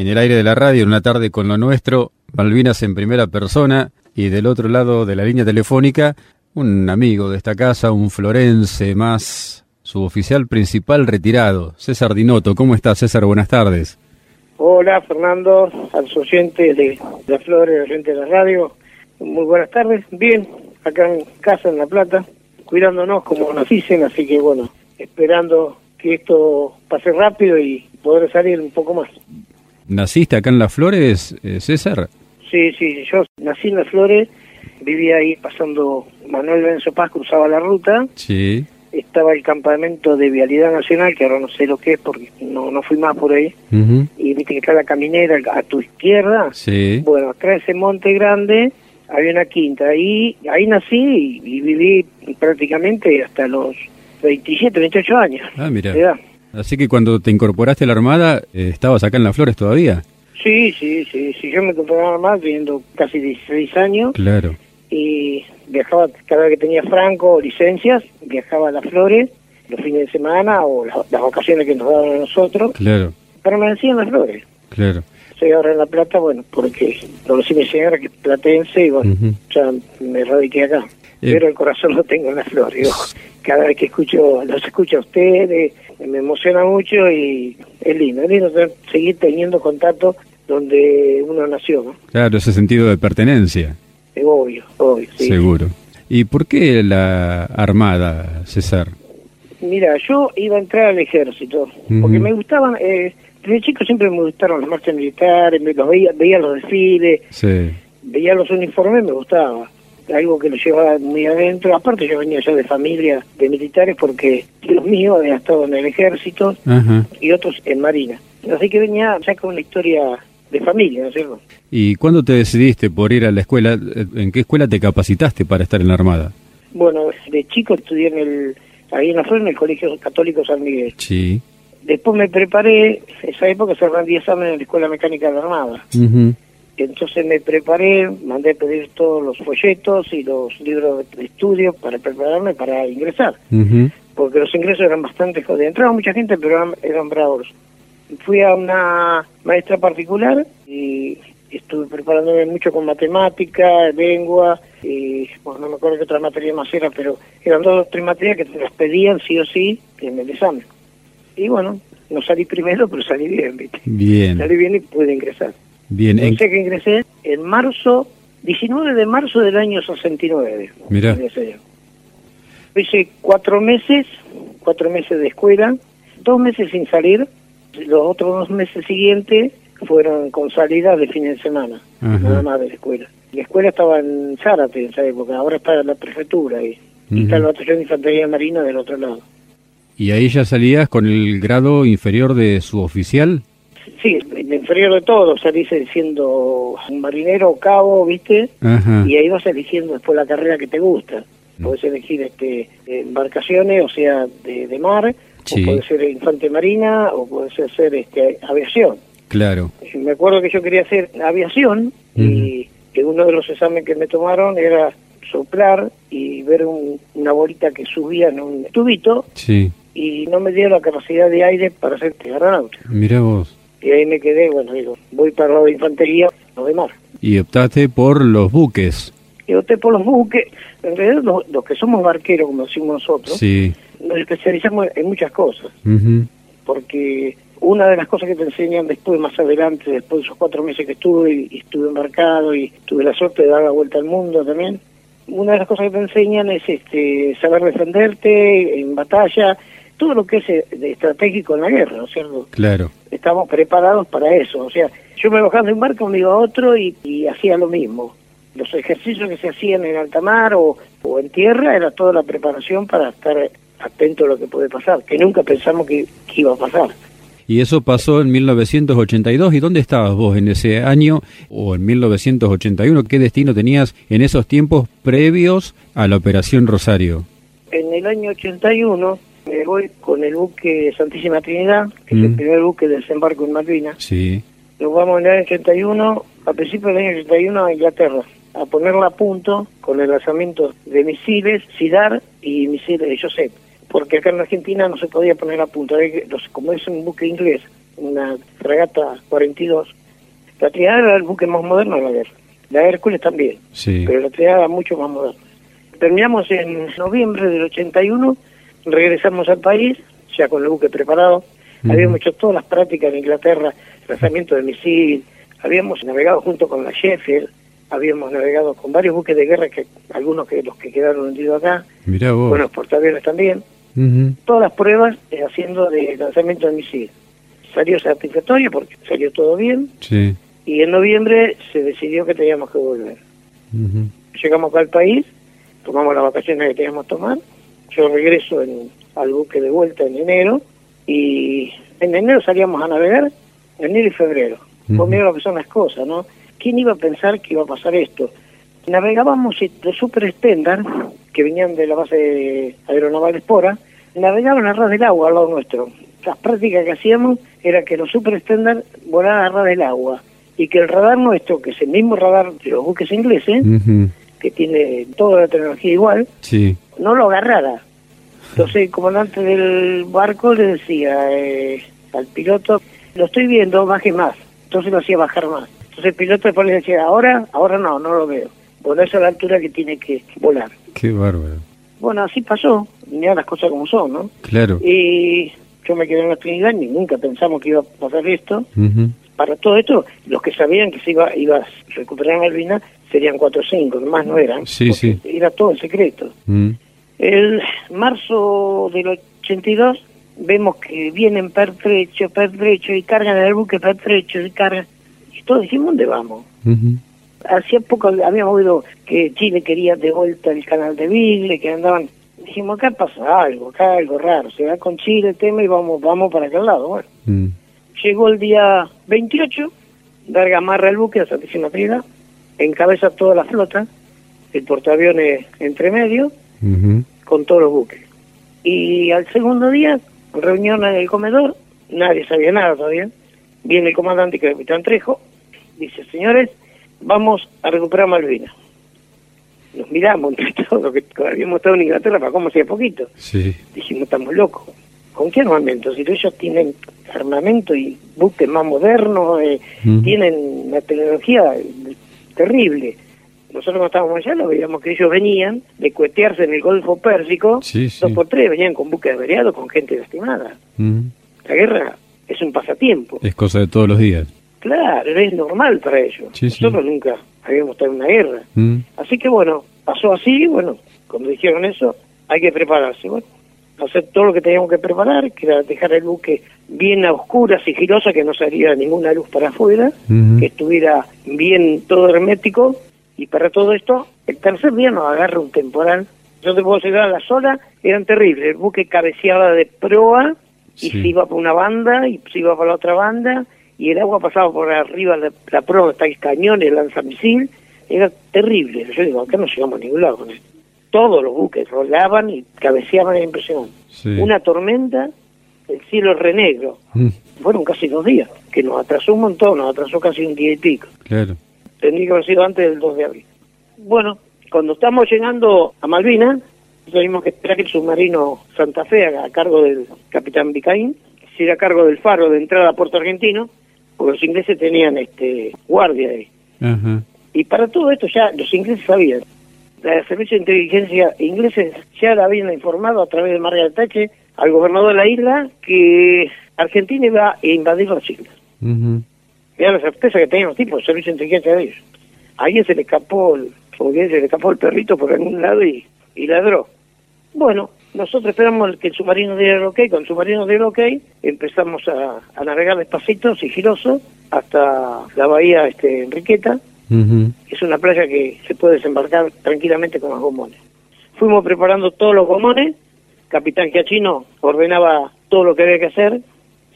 en el aire de la radio, en una tarde con lo nuestro, Malvinas en primera persona y del otro lado de la línea telefónica, un amigo de esta casa, un florense más, su oficial principal retirado, César Dinoto. ¿Cómo está César? Buenas tardes. Hola Fernando, al oyentes de las flores, oyentes de la radio. Muy buenas tardes. Bien, acá en casa en La Plata, cuidándonos como nos dicen, así que bueno, esperando que esto pase rápido y poder salir un poco más. ¿Naciste acá en Las Flores, eh, César? Sí, sí, yo nací en Las Flores, vivía ahí pasando Manuel Benzo Paz, cruzaba la ruta. Sí. Estaba el campamento de Vialidad Nacional, que ahora no sé lo que es porque no, no fui más por ahí. Y viste que está la caminera a tu izquierda. Sí. Bueno, acá ese monte grande había una quinta. Ahí, ahí nací y, y viví prácticamente hasta los 27, 28 años. Ah, mira. de edad. Así que cuando te incorporaste a la Armada, eh, ¿estabas acá en Las Flores todavía? Sí, sí, sí, sí. Yo me compraba más teniendo casi 16 años Claro. y viajaba cada vez que tenía franco o licencias, viajaba a las flores los fines de semana o las, las vacaciones que nos daban a nosotros, Claro, pero me decían las flores. claro. Soy ahora en La Plata, bueno, porque conocí a mi señora que es platense y bueno, Ujú. ya me radiqué acá. Pero el corazón lo tengo en las flores. digo, cada vez que escucho, los escucho a ustedes, me emociona mucho y es lindo, es lindo seguir teniendo contacto donde uno nació, ¿no? Claro, ese sentido de pertenencia, Es obvio, obvio, sí. seguro. ¿Y por qué la Armada, César? Mira, yo iba a entrar al ejército, porque me gustaban, eh, desde chico siempre me gustaron las marchas militares, me los veía, veía los desfiles, Sí. veía los uniformes, me gustaba. Algo que lo llevaba muy adentro. Aparte yo venía ya de familia de militares porque los míos habían estado en el ejército y otros en marina. Así que venía ya con una historia de familia, ¿no es cierto? ¿Y cuándo te decidiste por ir a la escuela? ¿En qué escuela te capacitaste para estar en la Armada? Bueno, de chico estudié en el, ahí en la flor en el Colegio Católico San Miguel. Sí. Después me preparé, esa época se rendía examen en la Escuela Mecánica de la Armada. Ujú. Entonces me preparé, mandé a pedir todos los folletos y los libros de estudio para prepararme para ingresar, porque los ingresos eran bastante jodidos. Entraba mucha gente, pero eran, eran bravos. Fui a una maestra particular y estuve preparándome mucho con matemática, lengua, y bueno, no me acuerdo qué otra materia más era, pero eran dos o tres materias que te las pedían sí o sí en el examen. Y bueno, no salí primero, pero salí bien, ¿viste? Bien, Salí bien y pude ingresar. Bien. ¿En- Pensé que ingresé en marzo, 19 de marzo del año 69. Mirá. Ingresé. Hice cuatro meses, cuatro meses de escuela, dos meses sin salir, los otros dos meses siguientes fueron con salida de fin de semana, Ajá. nada más de la escuela. La escuela estaba en Zárate en esa época, ahora está en la prefectura y, y está el batallón de infantería marina del otro lado. ¿Y ahí ya salías con el grado inferior de suboficial? Sí, el inferior de todo, salís siendo un marinero o cabo, ¿viste? Ajá. y ahí vas eligiendo después la carrera que te gusta. Mm. Puedes elegir este, embarcaciones, o sea, de, de mar, Sí. o puede ser infante marina, o puede ser, ser, este, aviación. Claro. Me acuerdo que yo quería hacer aviación y que uno de los exámenes que me tomaron era soplar y ver un- una bolita que subía en un tubito Sí. y no me dio la capacidad de aire para ser aeronauta. Mira vos. Y ahí me quedé, bueno, digo, voy para de infantería o de mar. Y optaste por los buques. y opté por los buques. En realidad, los, los que somos barqueros, como decimos nosotros, Sí. nos especializamos en muchas cosas, porque una de las cosas que te enseñan después, más adelante, después de esos cuatro meses que estuve y, y estuve embarcado y tuve la suerte de dar la vuelta al mundo también, una de las cosas que te enseñan es este saber defenderte en batalla, todo lo que es eh, estratégico en la guerra, ¿no es cierto? Claro. Estamos preparados para eso, o sea, yo me bajaba de un barco, me iba a otro y, y hacía lo mismo. Los ejercicios que se hacían en alta mar o, o en tierra era toda la preparación para estar atento a lo que puede pasar, que nunca pensamos que, que iba a pasar. Y eso pasó en 1982. ¿Y dónde estabas vos en ese año o en 1981? ¿Qué destino tenías en esos tiempos previos a la Operación Rosario? En el año 81 me voy con el buque Santísima Trinidad, que es Mm. el primer buque de desembarco en Malvinas. Sí. Nos vamos en el año 81, a principios del año 81 a Inglaterra, a ponerla a punto con el lanzamiento de misiles SIDAR y misiles de Joseph. Porque acá en Argentina no se podía poner a punto. Como es un buque inglés, una fragata 42. La Triada era el buque más moderno de la guerra. La Hércules también, Sí. pero la Triada era mucho más moderna. Terminamos en noviembre del 81, regresamos al país, ya con el buque preparado. Habíamos hecho todas las prácticas en Inglaterra, lanzamiento de misil, habíamos navegado junto con la Sheffield, habíamos navegado con varios buques de guerra, que algunos que los que quedaron hundidos acá, Mirá vos. con los portaaviones también. Todas las pruebas eh, haciendo de lanzamiento de misil. Salió satisfactorio porque salió todo bien Sí. y en noviembre se decidió que teníamos que volver. Llegamos acá al país, tomamos las vacaciones que teníamos que tomar. Yo regreso en- al buque de vuelta en enero y en enero salíamos a navegar, enero y febrero. Pues mira lo que son las cosas, ¿no? ¿Quién iba a pensar que iba a pasar esto? Navegábamos los super Stendhal, que venían de la base aeronaval Espora, navegaban a ras del agua al lado nuestro. Las prácticas que hacíamos era que los super Stendhal volaban a ras del agua y que el radar nuestro, que es el mismo radar de los buques ingleses, que tiene toda la tecnología igual, Sí. No lo agarrara. Entonces el comandante del barco le decía eh, al piloto, lo estoy viendo, baje más. Entonces lo hacía bajar más. Entonces el piloto después le decía, ahora, ahora no, no lo veo. Bueno, esa es la altura que tiene que volar. Qué bárbaro. Bueno, así pasó, ya las cosas como son, ¿no? Claro. Y yo me quedé en la Trinidad, ni nunca pensamos que iba a pasar esto. Para todo esto, los que sabían que se iba, iba a recuperar Malvinas serían cuatro o cinco, más no eran. Sí, sí. Era todo en secreto. Mm. El marzo del 82 vemos que vienen pertrecho, pertrecho y cargan el buque pertrecho y cargan. Y todos dijimos, ¿dónde vamos? Ujú. Hacía poco habíamos oído que Chile quería de vuelta el canal de Vigle, que andaban. Dijimos, acá pasa algo, acá algo raro. Se va con Chile el tema y vamos, vamos para aquel lado. Bueno, Mm. llegó el día 28, Darga amarra el buque a Santísima Trinidad, encabeza toda la flota, el portaaviones entre medio, Con todos los buques. Y al segundo día, reunión en el comedor, nadie sabía nada todavía. Viene el comandante, que es el capitán Trejo, dice, señores, vamos a recuperar Malvinas. Nos miramos entre todos, que habíamos estado en Inglaterra para como hacía poquito. Sí. Dijimos, estamos locos. ¿Con qué armamento? Si ellos tienen armamento y buques más modernos, eh, tienen una tecnología eh, terrible. Nosotros cuando estábamos allá lo veíamos que ellos venían de cuetearse en el Golfo Pérsico, Sí, sí. dos por tres, venían con buques averiados, con gente lastimada. Ujú. La guerra es un pasatiempo. Es cosa de todos los días. Claro, es normal para ellos. Sí. Nosotros nunca habíamos estado en una guerra. Mm. Así que bueno, pasó así, bueno, cuando dijeron eso, hay que prepararse. Bueno, hacer todo lo que teníamos que preparar, que era dejar el buque bien a oscura, sigilosa, que no saliera ninguna luz para afuera, que estuviera bien todo hermético, y para todo esto, el tercer día nos agarra un temporal. Yo te puedo llegar a la sola, eran terribles, el buque cabeceaba de proa, y Sí. se iba por una banda, y se iba por la otra banda, y el agua pasaba por arriba de la proa, está el cañón, el lanzamisil, era terrible. Yo digo, acá no llegamos a ningún lado con esto. Todos los buques rolaban y cabeceaban, era impresionante. Sí. Una tormenta, el cielo renegro. Mm. Fueron casi dos días, que nos atrasó un montón, nos atrasó casi un día y pico. Claro. Tendría que haber sido antes del 2 de abril. Bueno, cuando estamos llegando a Malvinas, tuvimos que esperar que el submarino Santa Fe, a cargo del capitán Vicaín, se hiciera cargo del faro de entrada a Puerto Argentino, porque los ingleses tenían este guardia ahí. Y para todo esto ya los ingleses sabían. La servicio de inteligencia ingleses ya la habían informado a través de Margaret Thatcher al gobernador de la isla que Argentina iba a invadir las islas. Ujú. Mira la certeza que tenían los tipos, el servicio de inteligencia de ellos. A alguien se le escapó, el, como se le escapó el perrito por algún lado y, y ladró. Bueno, nosotros esperamos que el submarino diera el ok, con el submarino diera el ok, empezamos a, a navegar despacito, sigiloso, hasta la bahía este, Enriqueta, Ujú. es una playa que se puede desembarcar tranquilamente con los gomones. Fuimos preparando todos los gomones, Capitán Giachino ordenaba todo lo que había que hacer,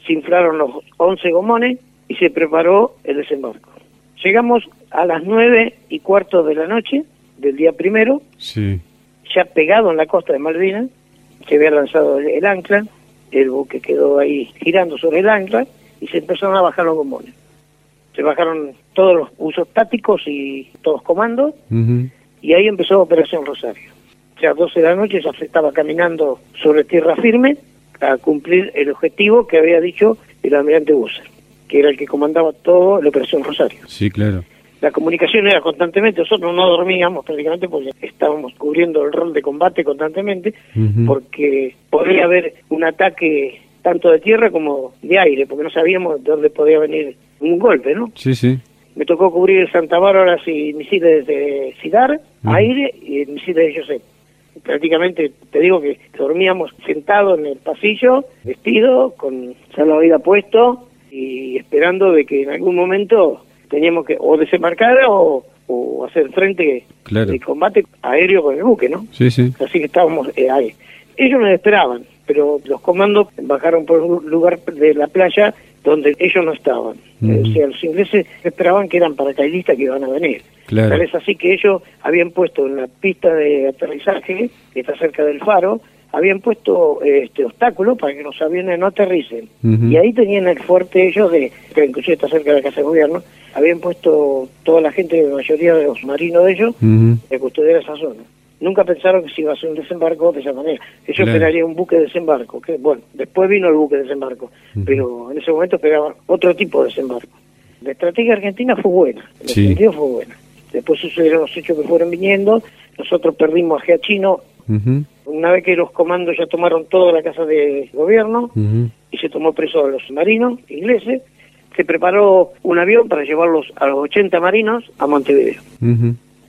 se inflaron los 11 gomones y se preparó el desembarco. Llegamos a las nueve y cuarto de la noche del día primero, Sí. ya pegado en la costa de Malvinas, se había lanzado el, el ancla, el buque quedó ahí girando sobre el ancla y se empezaron a bajar los gomones. Se bajaron todos los usos tácticos y todos comandos y ahí empezó Operación Rosario. Ya a 12 de la noche ya se estaba caminando sobre tierra firme a cumplir el objetivo que había dicho el almirante Busser, que era el que comandaba todo la Operación Rosario. Sí, claro. La comunicación era constantemente, nosotros no dormíamos prácticamente porque estábamos cubriendo el rol de combate constantemente, porque podía haber un ataque tanto de tierra como de aire, porque no sabíamos de dónde podía venir un golpe, ¿no? Sí, sí. Me tocó cubrir Santa Bárbara y misiles de Sidar, Ujú. aire y misiles de Josep. Prácticamente, te digo que dormíamos sentados en el pasillo, vestido, con salvavidas puesto y esperando de que en algún momento teníamos que o desembarcar o, o hacer frente Claro. de combate aéreo con el buque, ¿no? Sí, sí. Así que estábamos eh, ahí. Ellos nos esperaban, pero los comandos bajaron por un lugar de la playa donde ellos no estaban. O sea, los ingleses esperaban que eran paracaidistas que iban a venir. Claro. Tal es así que ellos habían puesto en la pista de aterrizaje, que está cerca del faro, habían puesto eh, este obstáculos para que los aviones no aterricen. Y ahí tenían el fuerte ellos, de que inclusive está cerca de la Casa de Gobierno, habían puesto toda la gente, la mayoría de los marinos de ellos, Ujú. de custodiar esa zona. Nunca pensaron que se iba a hacer un desembarco de esa manera. Ellos Claro. esperarían un buque de desembarco, que bueno, después vino el buque de desembarco, pero en ese momento esperaban otro tipo de desembarco. La estrategia argentina fue buena, en Sí. sentido fue buena. Después sucedieron los hechos que fueron viniendo, nosotros perdimos a Giachino, Ujú. Una vez que los comandos ya tomaron toda la casa de gobierno y se tomó preso a los marinos ingleses, se preparó un avión para llevarlos a los 80 marinos a Montevideo.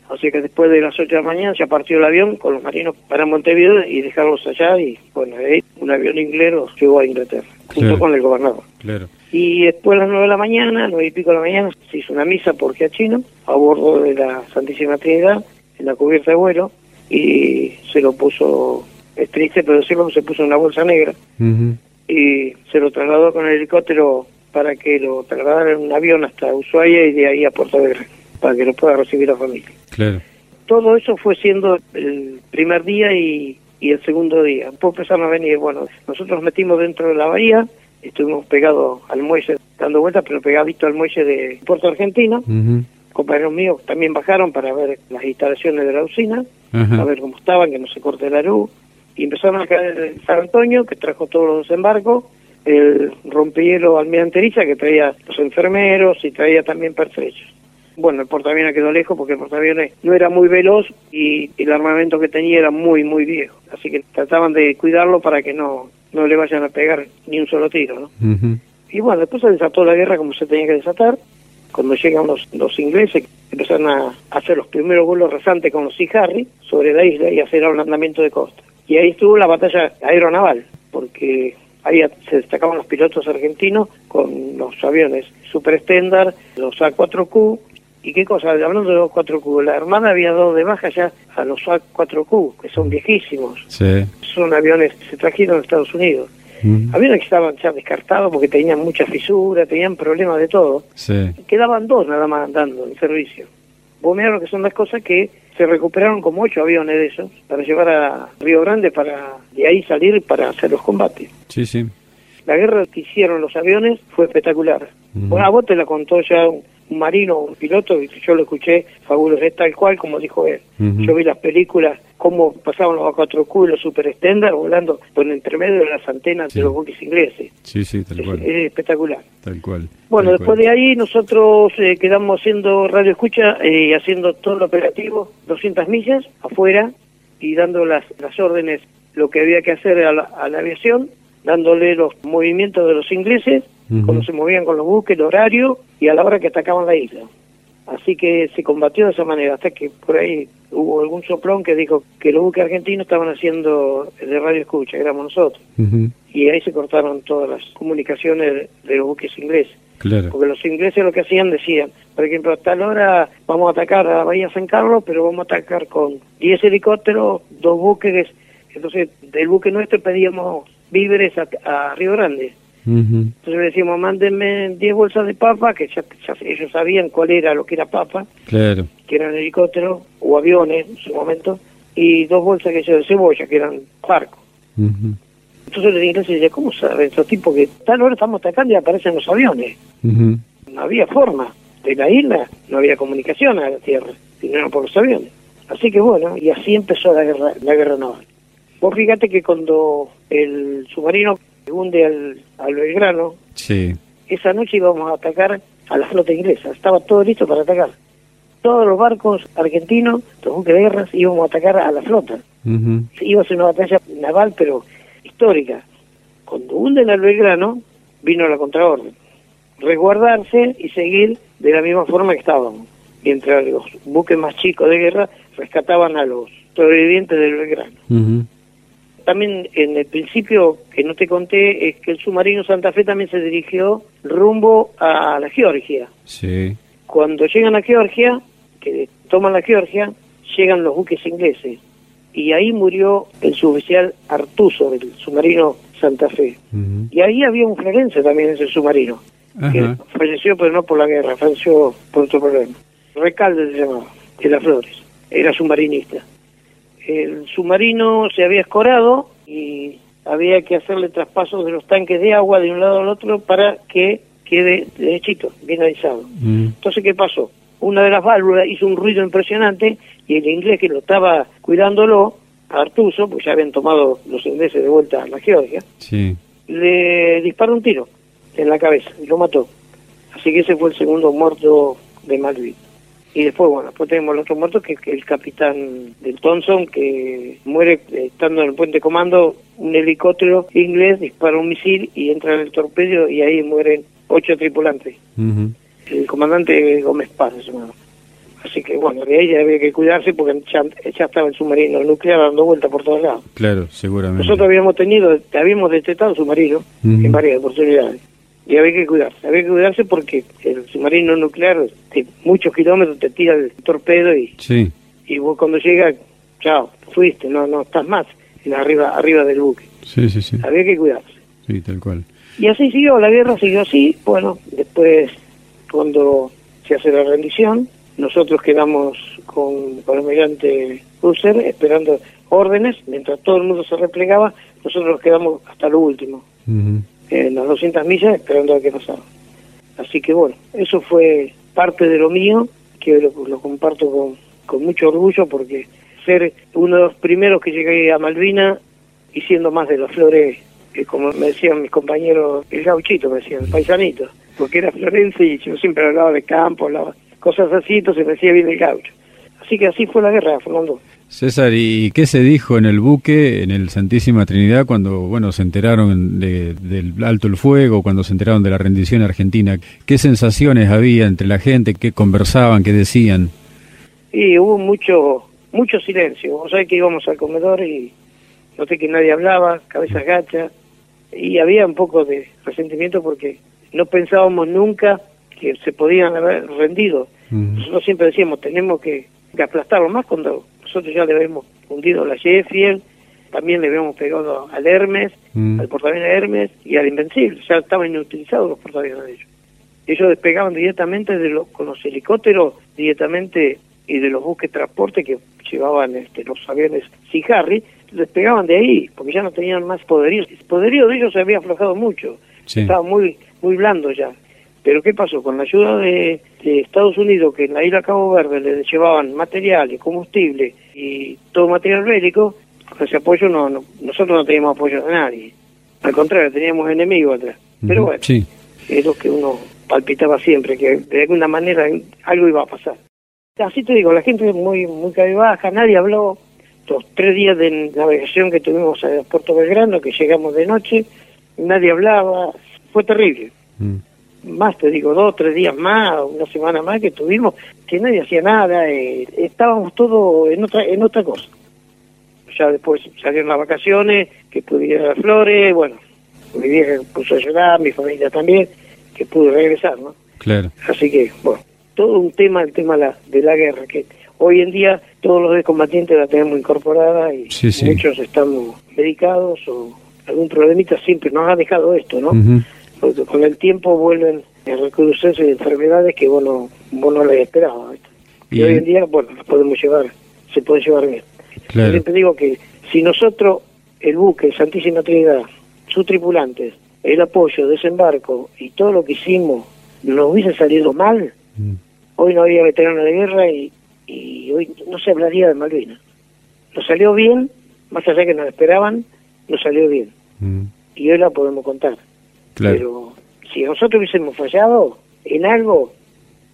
Así que después de las 8 de la mañana ya partió el avión con los marinos para Montevideo y dejarlos allá y bueno, ahí un avión inglés los llevó a Inglaterra, junto Claro. con el gobernador. Claro. Y después a las 9 de la mañana, nueve y pico de la mañana, se hizo una misa por Giachino a bordo de la Santísima Trinidad en la cubierta de vuelo y se lo puso, es triste pero decirlo, se puso en una bolsa negra y se lo trasladó con el helicóptero para que lo trasladara en un avión hasta Ushuaia y de ahí a Puerto Belgrano, para que lo pueda recibir la familia. Claro. Todo eso fue siendo el primer día y, y el segundo día. Después empezaron a venir, bueno, nosotros nos metimos dentro de la bahía, estuvimos pegados al muelle, dando vueltas, pero pegadito al muelle de Puerto Argentino. Compañeros míos también bajaron para ver las instalaciones de la usina, Ajá. a ver cómo estaban, que no se corte la luz. Y empezaron a caer el San Antonio, que trajo todos los desembarcos, el rompehielo Almirante Eriza, que traía los enfermeros y traía también pertrechos. Bueno, el portaaviones quedó lejos porque el portaaviones no era muy veloz y el armamento que tenía era muy, muy viejo. Así que trataban de cuidarlo para que no, no le vayan a pegar ni un solo tiro, ¿no? Y bueno, después se desató la guerra como se tenía que desatar. Cuando llegan los, los ingleses, empezaron a hacer los primeros vuelos rasantes con los Sea Harry sobre la isla y hacer un andamiento de costa. Y ahí estuvo la batalla aeronaval, porque ahí se destacaban los pilotos argentinos con los aviones Super Standard, los A4Q. ¿Y qué cosa? Hablando de los 4Q, la Armada había dado de baja ya a los A4Q, que son viejísimos. Sí. Son aviones que se trajeron a Estados Unidos. Ujú. Aviones que estaban ya descartados porque tenían mucha fisura, tenían problemas de todo. Sí. Quedaban dos nada más andando en servicio. Vos mirá lo que son las cosas que se recuperaron como ocho aviones de esos para llevar a Río Grande para de ahí salir para hacer los combates. Sí, sí. La guerra que hicieron los aviones fue espectacular. Ujú. Bueno, a vos te la contó ya un, un marino, un piloto, y yo lo escuché fabuloso, es tal cual como dijo él. Yo vi las películas, cómo pasaban los A4Q y los Super Standard volando por entre medio de las antenas Sí. de los buques ingleses. Sí, sí, tal Es, cual. es espectacular. Tal cual. Bueno, Tal después cual. de ahí nosotros eh, quedamos haciendo radio escucha y haciendo todo lo operativo, 200 millas afuera y dando las, las órdenes, lo que había que hacer a la, a la aviación, dándole los movimientos de los ingleses, cuando se movían con los buques, el horario y a la hora que atacaban la isla. Así que se combatió de esa manera, hasta que por ahí hubo algún soplón que dijo que los buques argentinos estaban haciendo de radio escucha, éramos nosotros. Y ahí se cortaron todas las comunicaciones de- de los buques ingleses. Claro. Porque los ingleses lo que hacían decían, por ejemplo, a tal hora vamos a atacar a Bahía San Carlos, pero vamos a atacar con 10 helicópteros, dos buques. Entonces, del buque nuestro pedíamos víveres a, a Río Grande. Entonces le decíamos, mándenme 10 bolsas de papa, que ya, ya ellos sabían cuál era lo que era papa, Claro. que eran helicópteros o aviones en su momento, y dos bolsas que de cebolla, que eran barcos. Ujú. Entonces los ingleses decían, ¿cómo saben estos tipos que tal hora estamos atacando y aparecen los aviones? No había forma. De la isla no había comunicación a la tierra, sino por los aviones. Así que bueno, y así empezó la guerra, la guerra naval. Vos fíjate que cuando el submarino hunde al, al Belgrano, Sí. esa noche íbamos a atacar a la flota inglesa. Estaba todo listo para atacar. Todos los barcos argentinos, los buques de guerra, íbamos a atacar a la flota. Iba a ser una batalla naval, pero histórica. Cuando hunden al Belgrano, vino la contraorden. Resguardarse y seguir de la misma forma que estábamos. Mientras los buques más chicos de guerra rescataban a los sobrevivientes del Belgrano. También en el principio que no te conté es que el submarino Santa Fe también se dirigió rumbo a la Georgia. Sí. Cuando llegan a Georgia, que toman la Georgia, llegan los buques ingleses. Y ahí murió el suboficial Artuso del submarino Santa Fe. Y ahí había un florense también en ese submarino, que falleció pero no por la guerra, falleció por otro problema. Recalde se llamaba, de las Flores, era submarinista. El submarino se había escorado y había que hacerle traspasos de los tanques de agua de un lado al otro para que quede derechito, bien alisado. Mm. Entonces, ¿qué pasó? Una de las válvulas hizo un ruido impresionante y el inglés que lo estaba cuidándolo, Artuso, pues ya habían tomado los ingleses de vuelta a la Georgia, Sí. le disparó un tiro en la cabeza y lo mató. Así que ese fue el segundo muerto de Malvin. Y después, bueno, después tenemos el otro muerto, que es el capitán del Thompson, que muere eh, estando en el puente de comando, un helicóptero inglés dispara un misil y entra en el torpedo y ahí mueren ocho tripulantes. El comandante Gómez Paz se llamaba. Así que, bueno, de ahí ya había que cuidarse porque ya, ya estaba el submarino nuclear dando vuelta por todos lados. Claro, seguramente. Nosotros habíamos tenido, habíamos detectado submarinos Ujú. en varias oportunidades. Y había que cuidarse, había que cuidarse porque el submarino nuclear de muchos kilómetros te tira el torpedo y, Sí. y vos cuando llega, chao, fuiste, no no estás más en arriba arriba del buque. Sí, sí, sí. Había que cuidarse. Sí, tal cual. Y así siguió, la guerra siguió así. Bueno, después cuando se hace la rendición, nosotros quedamos con, con el almirante Husser esperando órdenes, mientras todo el mundo se replegaba, nosotros nos quedamos hasta lo último, Ujú. En las 200 millas, esperando a que pasara. Así que bueno, eso fue parte de lo mío, que lo, lo comparto con, con mucho orgullo, porque ser uno de los primeros que llegué a Malvina y siendo más de las flores, que como me decían mis compañeros, el gauchito, me decían, el paisanito, porque era florense y yo siempre hablaba de campo, hablaba cosas así, entonces me decía bien el gaucho. Así que así fue la guerra, Fernando. César, ¿y qué se dijo en el buque, en el Santísima Trinidad, cuando bueno se enteraron de- del alto el fuego, cuando se enteraron de la rendición argentina? ¿Qué sensaciones había entre la gente? ¿Qué conversaban? ¿Qué decían? Y hubo mucho mucho silencio. Vos sabés que íbamos al comedor y noté que nadie hablaba, cabeza gacha, y había un poco de resentimiento porque no pensábamos nunca que se podían haber rendido. Nosotros siempre decíamos, tenemos que, que aplastarlo más cuando nosotros ya le habíamos hundido la Sheffield, también le habíamos pegado al Hermes, Mm. al portaaviones Hermes y al Invencible. Ya estaban inutilizados los portaaviones de ellos. Ellos despegaban directamente de los, con los helicópteros, directamente y de los buques de transporte que llevaban este, los aviones Sea Harry, despegaban de ahí, porque ya no tenían más poderío. El poderío de ellos se había aflojado mucho, Sí. estaba muy, muy blando ya. Pero ¿qué pasó? Con la ayuda de, de Estados Unidos, que en la isla Cabo Verde le llevaban materiales, combustible y todo material bélico, con ese apoyo no, no- nosotros no teníamos apoyo de nadie. Al contrario, teníamos enemigos atrás. Pero bueno, Sí. es lo que uno palpitaba siempre, que de alguna manera algo iba a pasar. Así te digo, la gente muy muy baja, nadie habló. Los tres días de navegación que tuvimos al Puerto Belgrano, que llegamos de noche, nadie hablaba, fue terrible. Mm. Más te digo, dos, tres días más, una semana más que tuvimos, que nadie hacía nada, eh, estábamos todos en otra, en otra cosa. Ya después salieron las vacaciones, que pude ir a las flores, bueno, mi vieja puso a llorar, mi familia también, que pude regresar, ¿no? Claro. Así que, bueno, todo un tema, el tema la- de la guerra, que hoy en día todos los combatientes la tenemos incorporada y Sí, sí. muchos estamos medicados o algún problemita siempre nos ha dejado esto, ¿no? Ujú. Porque con el tiempo vuelven a recrudecerse enfermedades que vos no, vos no las esperabas. ¿viste? Y, hoy en- día, bueno, las podemos llevar, se pueden llevar bien. Yo siempre digo que si nosotros, el buque, Santísima Trinidad, sus tripulantes, el apoyo, desembarco y todo lo que hicimos nos hubiese salido mal, Mm. hoy no había veteranos de guerra y, y hoy no se hablaría de Malvinas. Nos salió bien, más allá que nos esperaban, nos salió bien. Mm. y hoy la podemos contar. Pero si nosotros hubiésemos fallado en algo,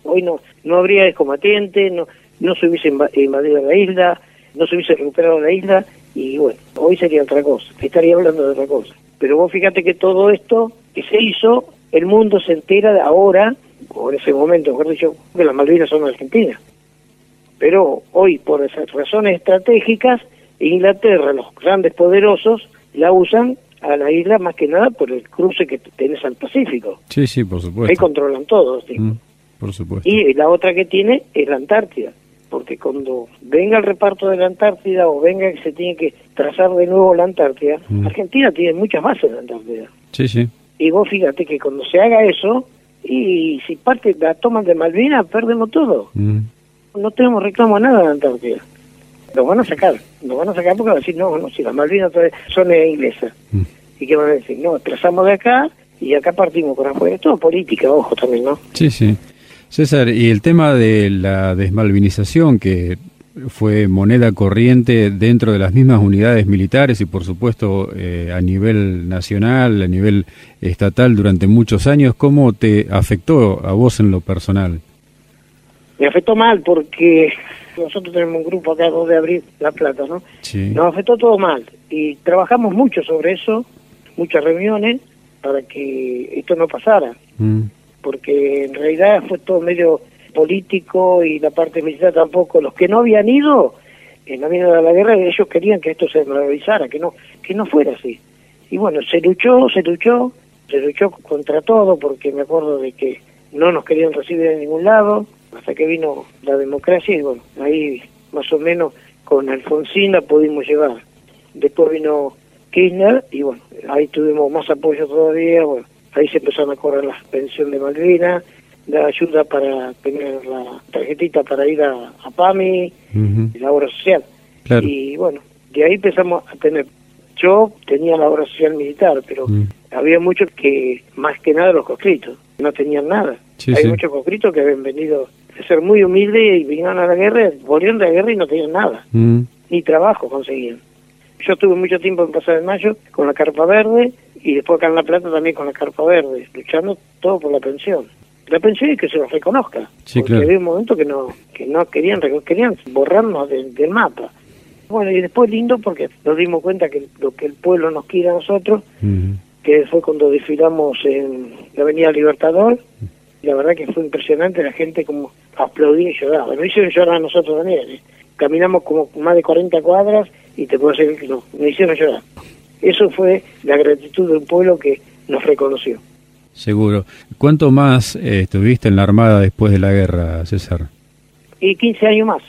hoy no no habría excombatiente, no, no se hubiese inva- invadido la isla, no se hubiese recuperado la isla, y bueno, hoy sería otra cosa, estaría hablando de otra cosa. Pero vos fíjate que todo esto que se hizo, el mundo se entera de ahora, o en ese momento, mejor dicho, que las Malvinas son argentinas. Pero hoy, por esas razones estratégicas, Inglaterra, los grandes poderosos, la usan a la isla más que nada por el cruce que tenés al Pacífico. Sí, sí, por Ahí supuesto. controlan todo. ¿sí? Mm, por supuesto. Y la otra que tiene es la Antártida, porque cuando venga el reparto de la Antártida o venga que se tiene que trazar de nuevo la Antártida, Mm. Argentina tiene muchas bases en la Antártida. Sí, sí. Y vos fíjate que cuando se haga eso, y si parte la toman de Malvinas, perdemos todo. Mm, No tenemos reclamo a nada en la Antártida. Lo van a sacar, lo van a sacar porque van a decir, no, no, si las Malvinas son inglesas. mm. ¿Y qué van a decir? No, trazamos de acá y acá partimos con afuera. Es todo política, ojo también, ¿no? Sí, sí. César, y el tema de la desmalvinización, que fue moneda corriente dentro de las mismas unidades militares y por supuesto eh, a nivel nacional, a nivel estatal durante muchos años, ¿cómo te afectó a vos en lo personal? Me afectó mal porque nosotros tenemos un grupo acá 2 de abril, La Plata, ¿no? Sí. Nos afectó todo mal y trabajamos mucho sobre eso, muchas reuniones para que esto no pasara, Mm, porque en realidad fue todo medio político y la parte militar tampoco. Los que no habían ido, eh, no habían ido a la guerra, ellos querían que esto se realizara, que no, que no fuera así. Y bueno, se luchó, se luchó, se luchó contra todo, porque me acuerdo de que no nos querían recibir en ningún lado, hasta que vino la democracia y bueno, ahí más o menos con Alfonsín la pudimos llevar. Después vino Kirchner y bueno, ahí tuvimos más apoyo todavía, bueno, ahí se empezaron a cobrar la pensión de Malvinas, la ayuda para tener la tarjetita para ir a, a PAMI, la obra social. Claro. Y bueno, de ahí empezamos a tener. Yo tenía la obra social militar, pero Mm. había muchos que, más que nada los conscritos, no tenían nada. Sí, Hay sí. muchos conscritos que habían venido ser muy humildes y vinieron a la guerra, volvieron de la guerra y no tenían nada, Mm, ni trabajo conseguían. Yo tuve mucho tiempo en Plaza de Mayo con la Carpa Verde y después acá en La Plata también con la Carpa Verde, luchando todo por la pensión. La pensión y que se nos reconozca, Sí, porque claro. había un momento que no que no querían querían borrarnos del, del mapa. Bueno, y después lindo porque nos dimos cuenta que lo que el pueblo nos quiere a nosotros, ujú. que fue cuando desfilamos en la Avenida Libertador, la verdad que fue impresionante la gente como aplaudía y lloraba. Nos hicieron llorar a nosotros también. ¿eh? Caminamos como más de 40 cuadras y te puedo decir que no, nos hicieron llorar. Eso fue la gratitud de un pueblo que nos reconoció. Seguro. ¿Cuánto más eh, estuviste en la Armada después de la guerra, César? Y 15 años más.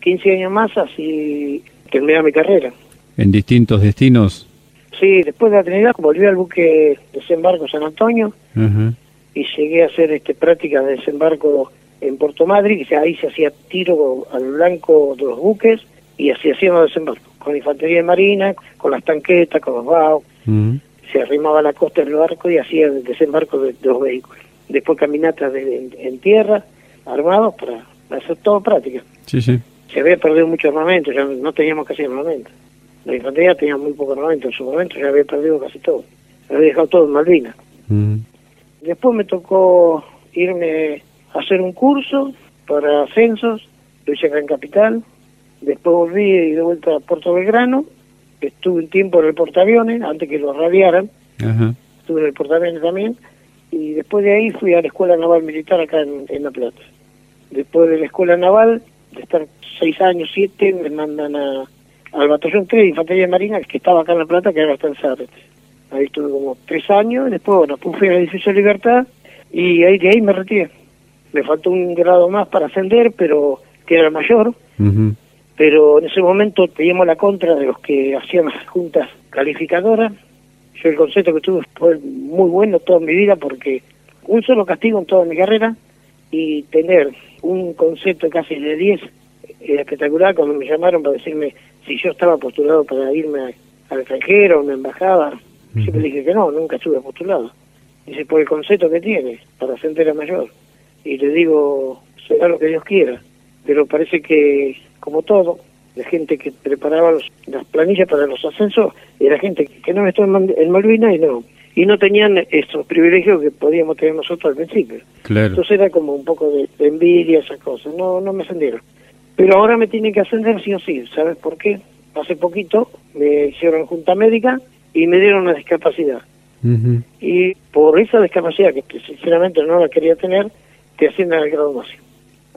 15 años más así terminé mi carrera. ¿En distintos destinos? Sí, después de la Trinidad volví al buque desembarco San Antonio y llegué a hacer este práctica de desembarco en Puerto Madrid, que ahí se hacía tiro al blanco de los buques y así hacíamos desembarco, con infantería de marina, con las tanquetas, con los baos, Ujú. se arrimaba a la costa del barco y hacía el desembarco de, de los vehículos. Después caminatas de- en, en tierra, armados para hacer todo práctica. Sí, sí. Se había perdido mucho armamento, ya no teníamos casi armamento. La infantería tenía muy poco armamento, en su momento ya había perdido casi todo. Había dejado todo en Malvinas. Ujú. Después me tocó irme hacer un curso para ascensos, lo hice acá en Capital. Después volví y de vuelta a Puerto Belgrano. Estuve un tiempo en el portaaviones, antes que lo radiaran. Estuve en el portaaviones también. Y después de ahí fui a la Escuela Naval Militar acá en, en La Plata. Después de la Escuela Naval, de estar seis años, siete, me mandan a, al Batallón 3 de Infantería Marina, que estaba acá en La Plata, que ahora está en Zárate. Ahí estuve como tres años, y después, bueno, fui al edificio de Libertad, y ahí de ahí me retiré. Me faltó un grado más para ascender, pero que era el mayor, pero en ese momento teníamos la contra de los que hacían las juntas calificadoras. Yo el concepto que tuve fue muy bueno toda mi vida porque un solo castigo en toda mi carrera y tener un concepto casi de 10 era espectacular cuando me llamaron para decirme si yo estaba postulado para irme al extranjero, a una embajada. Siempre dije que no, nunca estuve postulado. Dice, por el concepto que tienes para ascender a mayor. Y le digo, será lo que Dios quiera. Pero parece que, como todo, la gente que preparaba las planillas para los ascensos era gente que no estaba en Malvinas y no y no tenían estos privilegios que podíamos tener nosotros al principio. Entonces era como un poco de, envidia, esas cosas. No, no me ascendieron. Pero ahora me tienen que ascender sí o sí. ¿Sabes por qué? Hace poquito me hicieron junta médica y me dieron una discapacidad. Y por esa discapacidad, que sinceramente no la quería tener, te ascienden al grado máximo.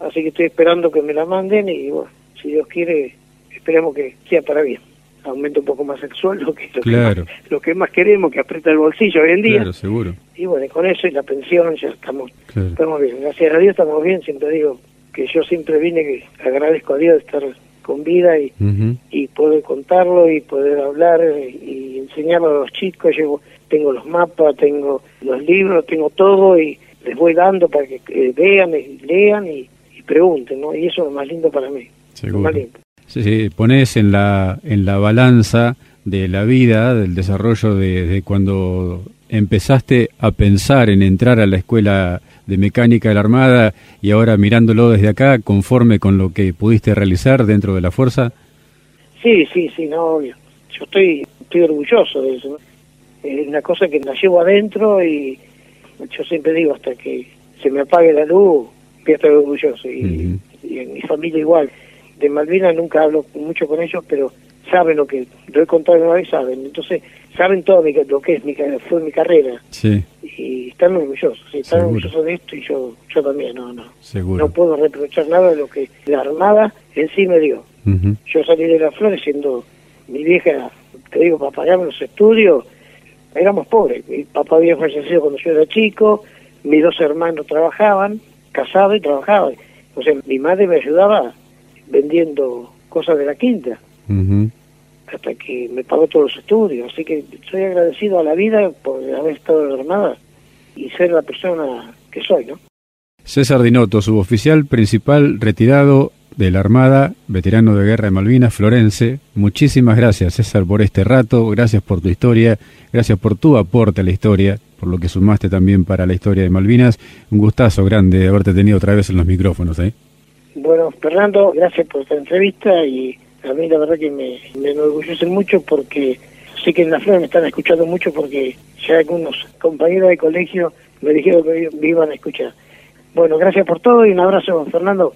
Así que estoy esperando que me la manden y bueno, si Dios quiere, esperemos que sea para bien aumenta un poco más el sueldo, que es lo, que, lo que más queremos, que aprieta el bolsillo hoy en día. Claro, seguro. Y bueno, con eso y la pensión ya estamos, estamos bien. Gracias a Dios estamos bien, siempre digo que yo siempre vine, que agradezco a Dios de estar con vida y, y poder contarlo y poder hablar y, enseñarlo a los chicos. Yo tengo los mapas, tengo los libros, tengo todo y les voy dando para que vean y lean y, pregunten, ¿no? Y eso es lo más lindo para mí. Seguro. Lo más lindo si pones en la, en la balanza de la vida, del desarrollo de, cuando empezaste a pensar en entrar a la escuela de mecánica de la Armada y ahora mirándolo desde acá, conforme con lo que pudiste realizar dentro de la fuerza? Sí, sí, sí, no, obvio. Yo estoy, estoy orgulloso de eso. Es una cosa que la llevo adentro y yo siempre digo, hasta que se me apague la luz, voy a estar orgulloso. Y, y en mi familia igual de Malvinas nunca hablo mucho con ellos, pero saben lo que lo he contado una vez, saben. Entonces, saben todo lo que es mi, fue mi carrera. Sí. Y están orgullosos, sí, están orgullosos de esto y yo yo también, no, no. Seguro. No puedo reprochar nada de lo que la Armada en sí me dio. Yo salí de la Flores siendo mi vieja, te digo, para pagarme los estudios, éramos pobres. Mi papá había fallecido cuando yo era chico, mis dos hermanos trabajaban, casados y trabajaban. O sea, mi madre me ayudaba vendiendo cosas de la quinta. Hasta que me pagó todos los estudios. Así que soy agradecido a la vida por haber estado en la Armada y ser la persona que soy, ¿no? César Dinotto, suboficial principal retirado de la Armada, veterano de guerra de Malvinas, Florense. Muchísimas gracias, César, por este rato. Gracias por tu historia. Gracias por tu aporte a la historia, por lo que sumaste también para la historia de Malvinas. Un gustazo grande haberte tenido otra vez en los micrófonos. ¿eh? Bueno, Fernando, gracias por esta entrevista y a mí la verdad que me, me enorgullece mucho porque sé que en la flor me están escuchando mucho porque ya algunos compañeros de colegio me dijeron que me iban a escuchar. Bueno, gracias por todo y un abrazo, Fernando.